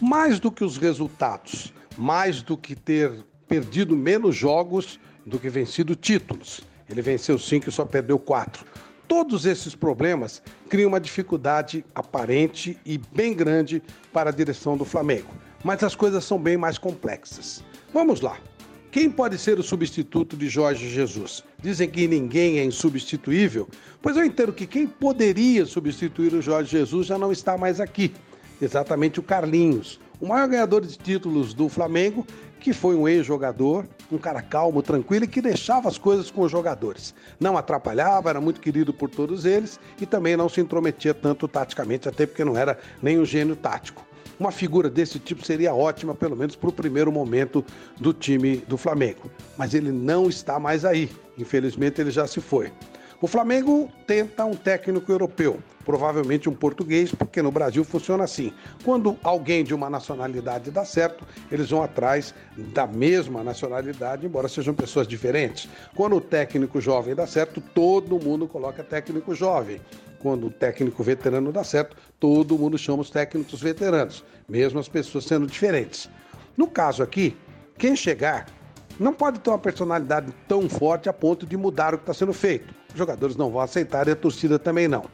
mais do que os resultados, mais do que ter perdido menos jogos do que vencido títulos. Ele venceu cinco e só perdeu quatro. Todos esses problemas criam uma dificuldade aparente e bem grande para a direção do Flamengo. Mas as coisas são bem mais complexas. Vamos lá. Quem pode ser o substituto de Jorge Jesus? Dizem que ninguém é insubstituível, pois eu entendo que quem poderia substituir o Jorge Jesus já não está mais aqui. Exatamente o Carlinhos, o maior ganhador de títulos do Flamengo, que foi um ex-jogador, um cara calmo, tranquilo e que deixava as coisas com os jogadores. Não atrapalhava, era muito querido por todos eles e também não se intrometia tanto taticamente, até porque não era nem um gênio tático. Uma figura desse tipo seria ótima, pelo menos para o primeiro momento do time do Flamengo. Mas ele não está mais aí. Infelizmente, ele já se foi. O Flamengo tenta um técnico europeu, provavelmente um português, porque no Brasil funciona assim. Quando alguém de uma nacionalidade dá certo, eles vão atrás da mesma nacionalidade, embora sejam pessoas diferentes. Quando o técnico jovem dá certo, todo mundo coloca técnico jovem quando o técnico veterano dá certo, todo mundo chama os técnicos veteranos, mesmo as pessoas sendo diferentes. No caso aqui, quem chegar não pode ter uma personalidade tão forte a ponto de mudar o que está sendo feito. Os jogadores não vão aceitar e a torcida também não.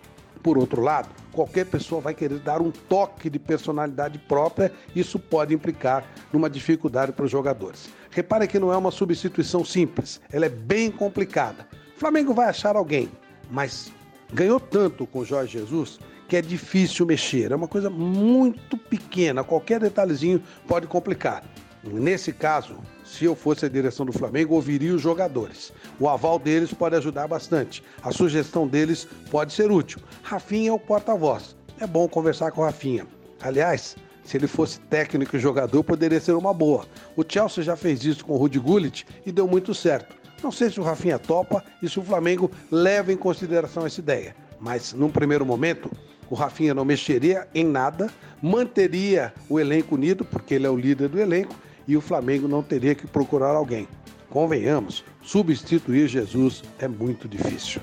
Por outro lado, qualquer pessoa vai querer dar um toque de personalidade própria, isso pode implicar numa dificuldade para os jogadores. Repare que não é uma substituição simples, ela é bem complicada. O Flamengo vai achar alguém, mas ganhou tanto com Jorge Jesus que é difícil mexer. É uma coisa muito pequena, qualquer detalhezinho pode complicar. Nesse caso, se eu fosse a direção do Flamengo, ouviria os jogadores. O aval deles pode ajudar bastante. A sugestão deles pode ser útil. Rafinha é o porta-voz. É bom conversar com o Rafinha. Aliás, se ele fosse técnico e jogador, poderia ser uma boa. O Chelsea já fez isso com o Rudy Gullit e deu muito certo. Não sei se o Rafinha topa e se o Flamengo leva em consideração essa ideia. Mas, num primeiro momento, o Rafinha não mexeria em nada, manteria o elenco unido, porque ele é o líder do elenco, e o Flamengo não teria que procurar alguém. Convenhamos, substituir Jesus é muito difícil.